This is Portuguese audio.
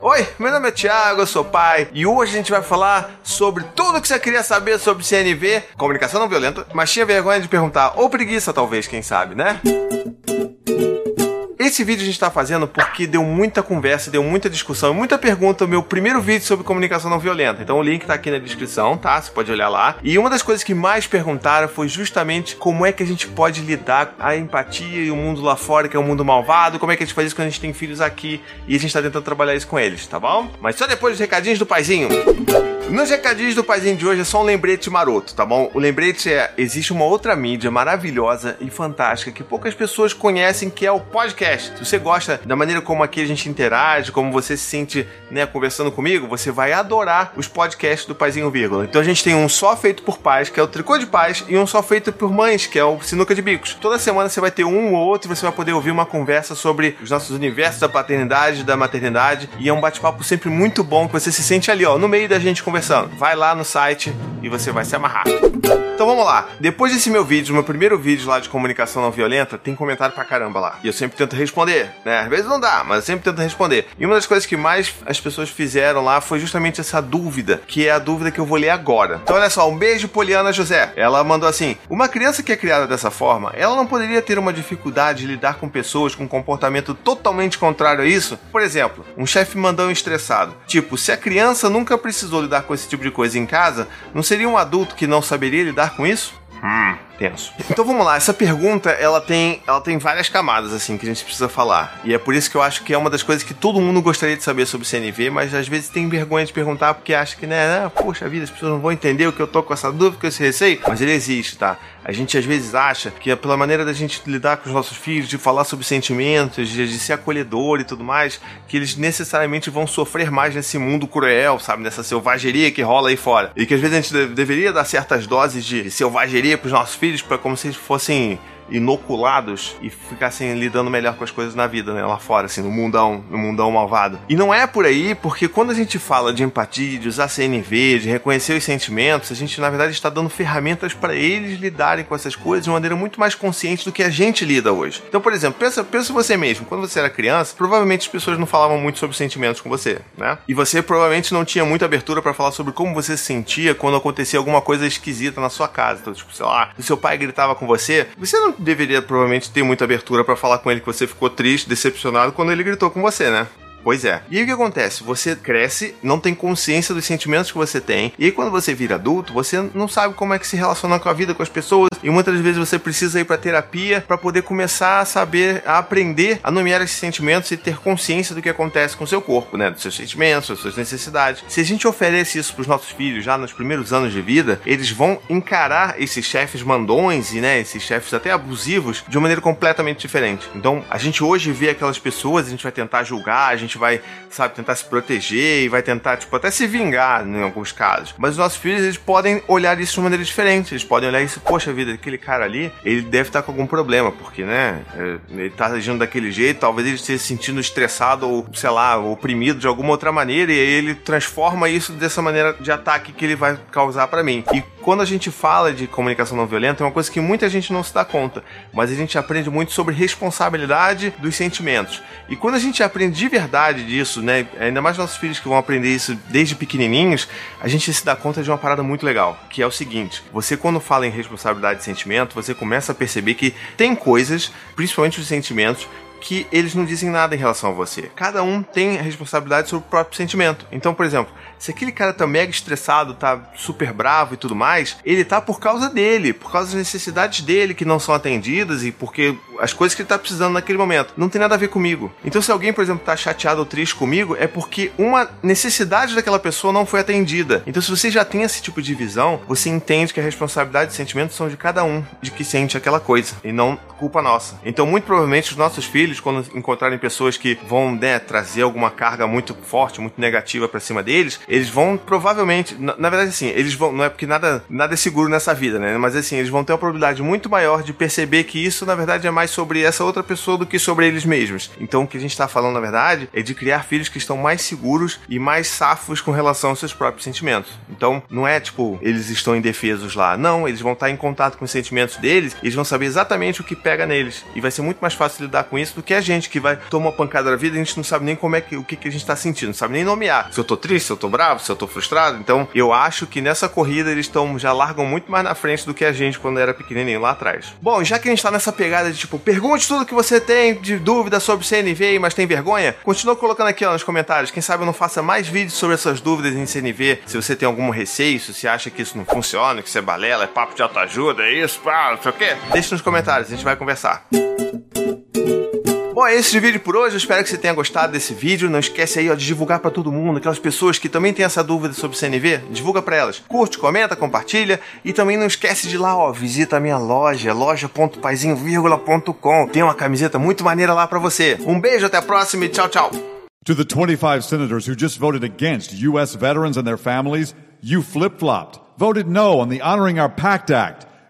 Oi, meu nome é Thiago, eu sou pai e hoje a gente vai falar sobre tudo que você queria saber sobre CNV, comunicação não violenta, mas tinha vergonha de perguntar, ou preguiça talvez, quem sabe, né? Esse vídeo a gente está fazendo porque deu muita conversa, deu muita discussão, muita pergunta. O meu primeiro vídeo sobre comunicação não violenta. Então o link está aqui na descrição, tá? Você pode olhar lá. E uma das coisas que mais perguntaram foi justamente como é que a gente pode lidar a empatia e o mundo lá fora, que é um mundo malvado. Como é que a gente faz isso quando a gente tem filhos aqui e a gente está tentando trabalhar isso com eles, tá bom? Mas só depois dos recadinhos do paizinho. Nos recadinhos do paizinho de hoje é só um lembrete maroto, tá bom? O lembrete é: existe uma outra mídia maravilhosa e fantástica que poucas pessoas conhecem, que é o podcast. Se você gosta da maneira como aqui a gente interage, como você se sente, né, conversando comigo, você vai adorar os podcasts do Paizinho Vírgula. Então a gente tem um só feito por pais, que é o Tricô de Paz, e um só feito por mães, que é o Sinuca de Bicos. Toda semana você vai ter um ou outro e você vai poder ouvir uma conversa sobre os nossos universos da paternidade, da maternidade, e é um bate-papo sempre muito bom que você se sente ali, ó, no meio da gente conversando conversando. Vai lá no site e você vai se amarrar. Então vamos lá. Depois desse meu vídeo, meu primeiro vídeo lá de comunicação não violenta, tem comentário pra caramba lá. E eu sempre tento responder, né? Às vezes não dá, mas eu sempre tento responder. E uma das coisas que mais as pessoas fizeram lá foi justamente essa dúvida, que é a dúvida que eu vou ler agora. Então olha só, um beijo Poliana José. Ela mandou assim: "Uma criança que é criada dessa forma, ela não poderia ter uma dificuldade de lidar com pessoas com comportamento totalmente contrário a isso? Por exemplo, um chefe mandou um estressado. Tipo, se a criança nunca precisou lidar com esse tipo de coisa em casa, não seria um adulto que não saberia lidar com isso? Hum, tenso. Então vamos lá, essa pergunta ela tem, ela tem várias camadas assim que a gente precisa falar. E é por isso que eu acho que é uma das coisas que todo mundo gostaria de saber sobre CNV, mas às vezes tem vergonha de perguntar porque acha que, né, né poxa vida, as pessoas não vão entender o que eu tô com essa dúvida, com esse receio. Mas ele existe, tá? A gente às vezes acha que é pela maneira da gente lidar com os nossos filhos, de falar sobre sentimentos, de, de ser acolhedor e tudo mais, que eles necessariamente vão sofrer mais nesse mundo cruel, sabe? Nessa selvageria que rola aí fora. E que às vezes a gente deveria dar certas doses de selvageria pros nossos filhos para como se fossem inoculados e ficassem lidando melhor com as coisas na vida, né? Lá fora, assim, no mundão, no mundão malvado. E não é por aí, porque quando a gente fala de empatia, de usar CNV, de reconhecer os sentimentos, a gente, na verdade, está dando ferramentas para eles lidarem com essas coisas de uma maneira muito mais consciente do que a gente lida hoje. Então, por exemplo, pensa, pensa você mesmo, quando você era criança, provavelmente as pessoas não falavam muito sobre sentimentos com você, né? E você provavelmente não tinha muita abertura para falar sobre como você se sentia quando acontecia alguma coisa esquisita na sua casa. Então, tipo, sei lá, se seu pai gritava com você, você não deveria provavelmente ter muita abertura para falar com ele que você ficou triste, decepcionado quando ele gritou com você, né? Pois é. E o que acontece? Você cresce, não tem consciência dos sentimentos que você tem, e quando você vira adulto, você não sabe como é que se relaciona com a vida, com as pessoas, e muitas vezes você precisa ir para terapia para poder começar a saber, a aprender a nomear esses sentimentos e ter consciência do que acontece com o seu corpo, né? Dos seus sentimentos, das suas necessidades. Se a gente oferece isso para os nossos filhos já nos primeiros anos de vida, eles vão encarar esses chefes mandões e, né, esses chefes até abusivos de uma maneira completamente diferente. Então, a gente hoje vê aquelas pessoas, a gente vai tentar julgar, a gente vai, sabe, tentar se proteger e vai tentar, tipo, até se vingar em alguns casos. Mas os nossos filhos, eles podem olhar isso de uma maneira diferente. Eles podem olhar isso, poxa vida, aquele cara ali, ele deve estar com algum problema, porque, né, é, ele tá agindo daquele jeito, talvez ele esteja se sentindo estressado ou, sei lá, oprimido de alguma outra maneira, e aí ele transforma isso dessa maneira de ataque que ele vai causar para mim. E quando a gente fala de comunicação não violenta, é uma coisa que muita gente não se dá conta, mas a gente aprende muito sobre responsabilidade dos sentimentos. E quando a gente aprende de verdade disso, né, ainda mais nossos filhos que vão aprender isso desde pequenininhos, a gente se dá conta de uma parada muito legal, que é o seguinte: você quando fala em responsabilidade de sentimento, você começa a perceber que tem coisas, principalmente os sentimentos, que eles não dizem nada em relação a você. Cada um tem a responsabilidade sobre o próprio sentimento. Então, por exemplo, se aquele cara tá mega estressado, tá super bravo e tudo mais, ele tá por causa dele, por causa das necessidades dele que não são atendidas e porque as coisas que ele tá precisando naquele momento. Não tem nada a ver comigo. Então, se alguém, por exemplo, tá chateado ou triste comigo, é porque uma necessidade daquela pessoa não foi atendida. Então, se você já tem esse tipo de visão, você entende que a responsabilidade e sentimentos são de cada um, de que sente aquela coisa, e não culpa nossa. Então, muito provavelmente, os nossos filhos, quando encontrarem pessoas que vão né, trazer alguma carga muito forte, muito negativa para cima deles, eles vão provavelmente, na, na, verdade, assim, eles vão, não é porque nada, nada é seguro nessa vida, né? Mas assim, eles vão ter uma probabilidade muito maior de perceber que isso, na verdade, é mais sobre essa outra pessoa do que sobre eles mesmos. Então, o que a gente está falando, na verdade, é de criar filhos que estão mais seguros e mais safos com relação aos seus próprios sentimentos. Então, não é tipo, eles estão indefesos lá. Não, eles vão estar em contato com os sentimentos deles, eles vão saber exatamente o que pega neles. E vai ser muito mais fácil lidar com isso do que a gente, que vai tomar uma pancada da vida e a gente não sabe nem como é que, o que, que a gente tá sentindo, não sabe nem nomear. Se eu tô triste, se eu tô bravo, se eu tô frustrado. Então, eu acho que nessa corrida eles estão já largam muito mais na frente do que a gente quando era pequenininho lá atrás. Bom, já que a gente tá nessa pegada de tipo, pergunte tudo que você tem de dúvida sobre CNV, mas tem vergonha, continua colocando aqui ó, nos comentários. Quem sabe eu não faça mais vídeos sobre essas dúvidas em CNV. Se você tem algum receio, se você acha que isso não funciona, que isso é balela, é papo de autoajuda, é isso, pá, não sei o quê, deixe nos comentários, a gente vai conversar. Bom, é esse de vídeo por hoje. Eu espero que você tenha gostado desse vídeo. Não esquece aí ó, de divulgar para todo mundo, aquelas pessoas que também têm essa dúvida sobre CNV, divulga para elas. Curte, comenta, compartilha e também não esquece de ir lá, ó, visita a minha loja, loja.paizinho.com. Tem uma camiseta muito maneira lá para você. Um beijo, até a próxima e tchau, tchau. To the 25 senators who just voted against U.S. veterans and their families, you flip flopped, voted no on the Honoring Our Pact Act.